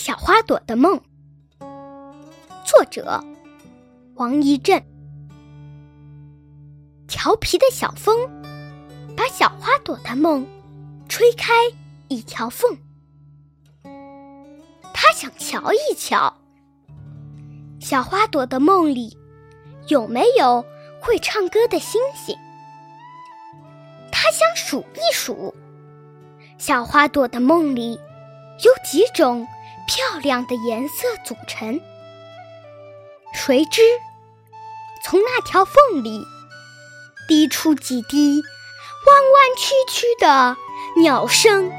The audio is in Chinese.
小花朵的梦》，作者王一震。调皮的小风把小花朵的梦吹开一条缝，他想瞧一瞧，小花朵的梦里有没有会唱歌的星星。他想数一数，小花朵的梦里有几种漂亮的颜色组成。谁知从那条缝里滴出几滴弯弯曲曲的鸟声。